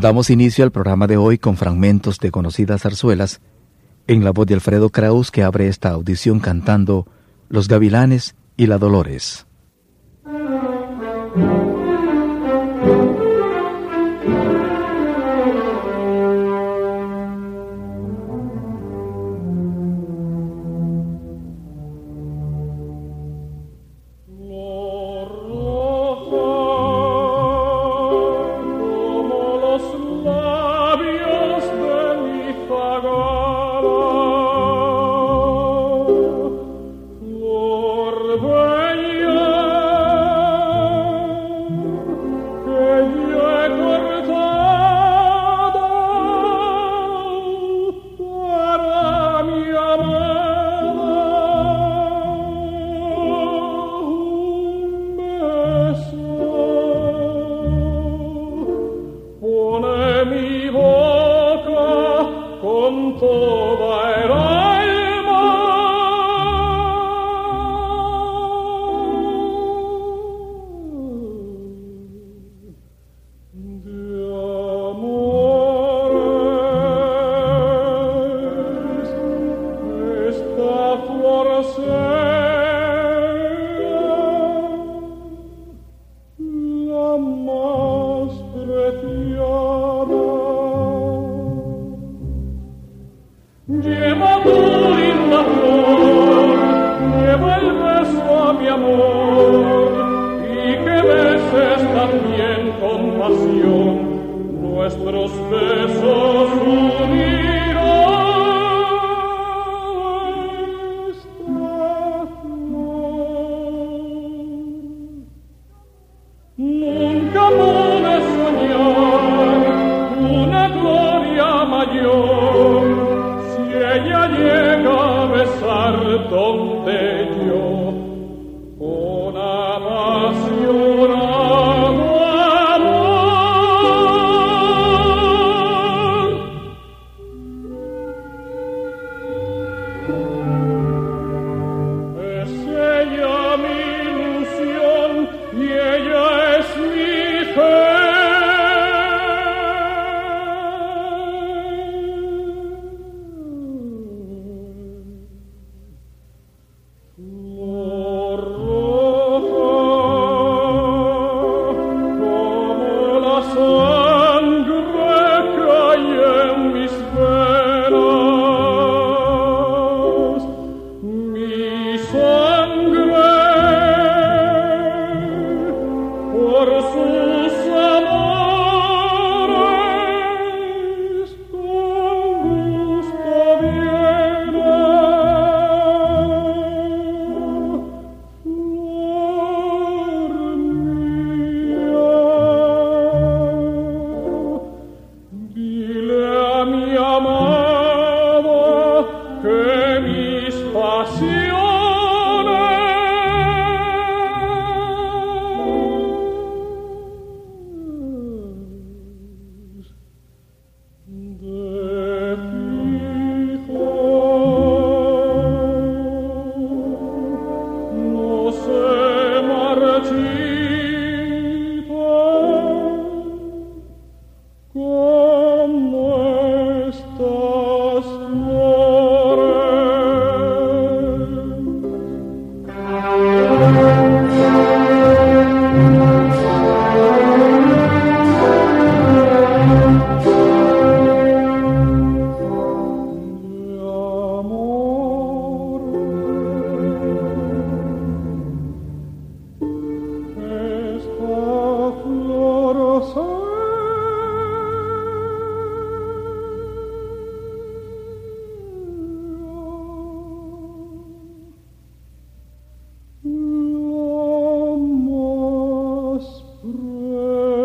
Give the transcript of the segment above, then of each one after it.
Damos inicio al programa de hoy con fragmentos de conocidas zarzuelas, en la voz de Alfredo Kraus que abre esta audición cantando Los Gavilanes y la Dolores. 嗯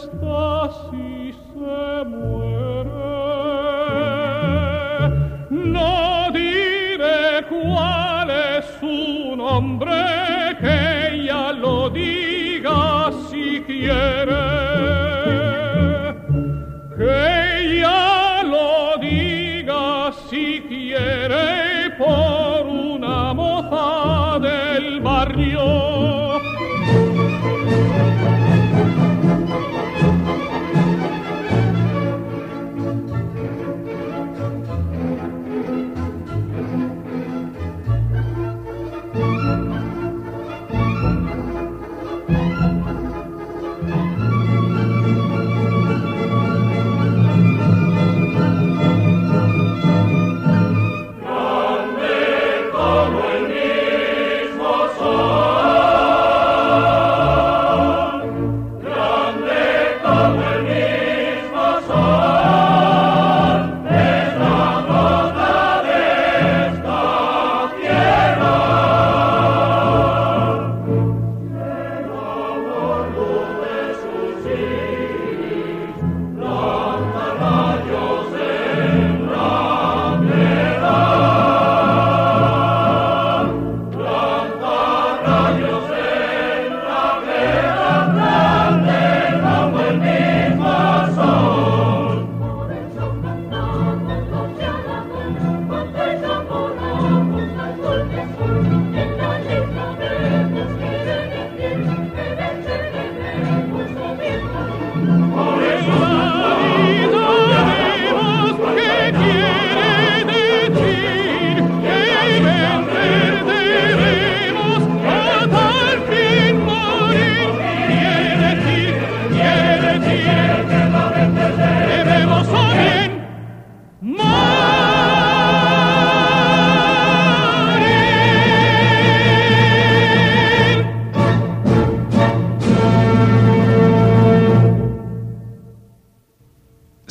στάσεις σε μου.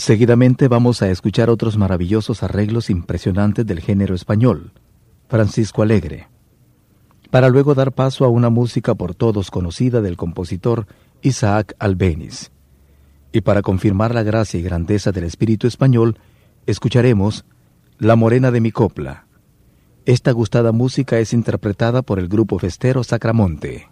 Seguidamente vamos a escuchar otros maravillosos arreglos impresionantes del género español, Francisco Alegre, para luego dar paso a una música por todos conocida del compositor Isaac Albeniz. Y para confirmar la gracia y grandeza del espíritu español, escucharemos La Morena de mi Copla. Esta gustada música es interpretada por el grupo festero Sacramonte.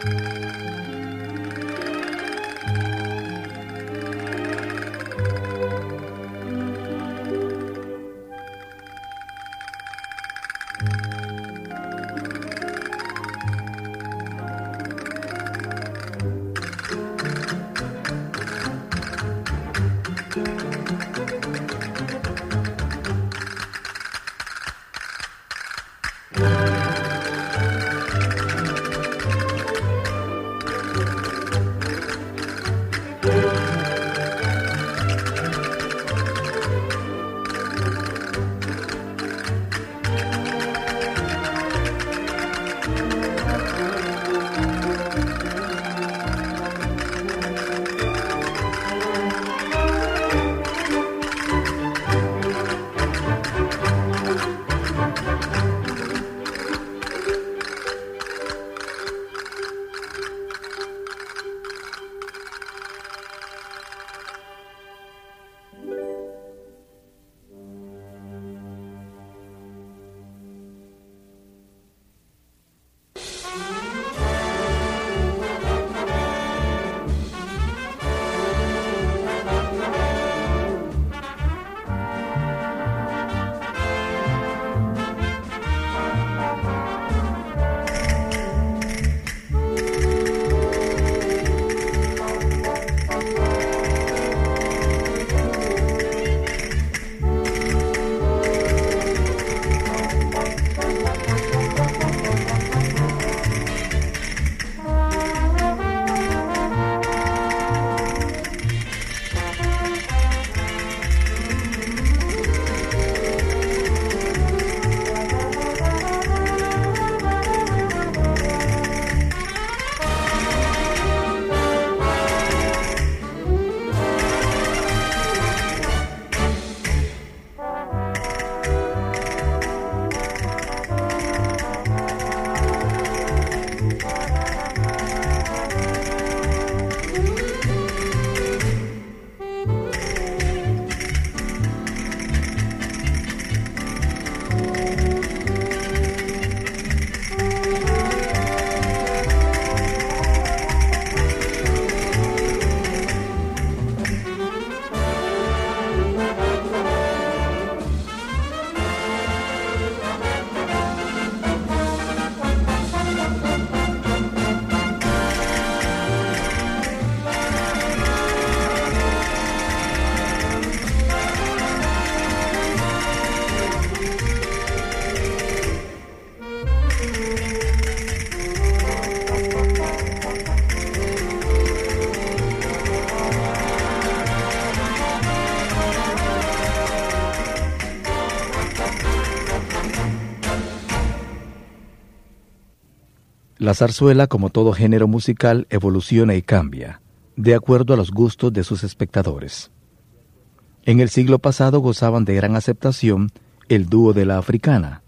Música La zarzuela, como todo género musical, evoluciona y cambia, de acuerdo a los gustos de sus espectadores. En el siglo pasado gozaban de gran aceptación el dúo de la africana,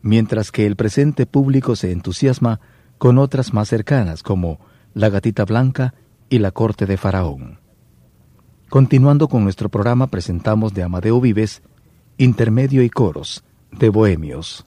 mientras que el presente público se entusiasma con otras más cercanas como La Gatita Blanca y La Corte de Faraón. Continuando con nuestro programa presentamos de Amadeo Vives, Intermedio y Coros, de Bohemios.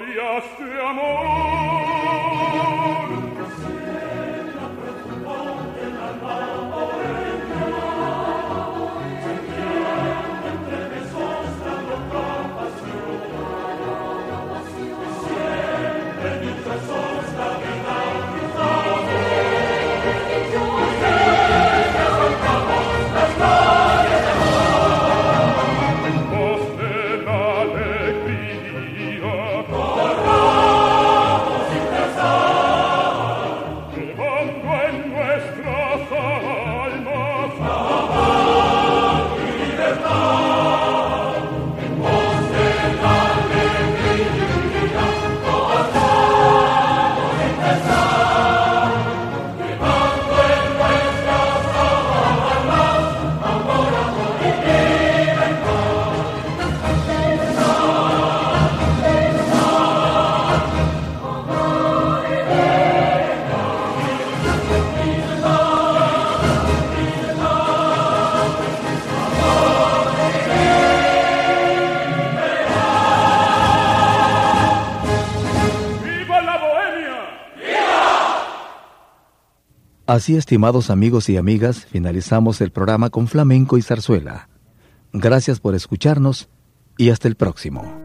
Las glorias Así, estimados amigos y amigas, finalizamos el programa con flamenco y zarzuela. Gracias por escucharnos y hasta el próximo.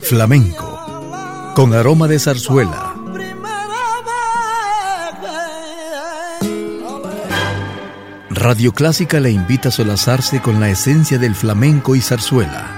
Flamenco, con aroma de zarzuela. Radio Clásica le invita a solazarse con la esencia del flamenco y zarzuela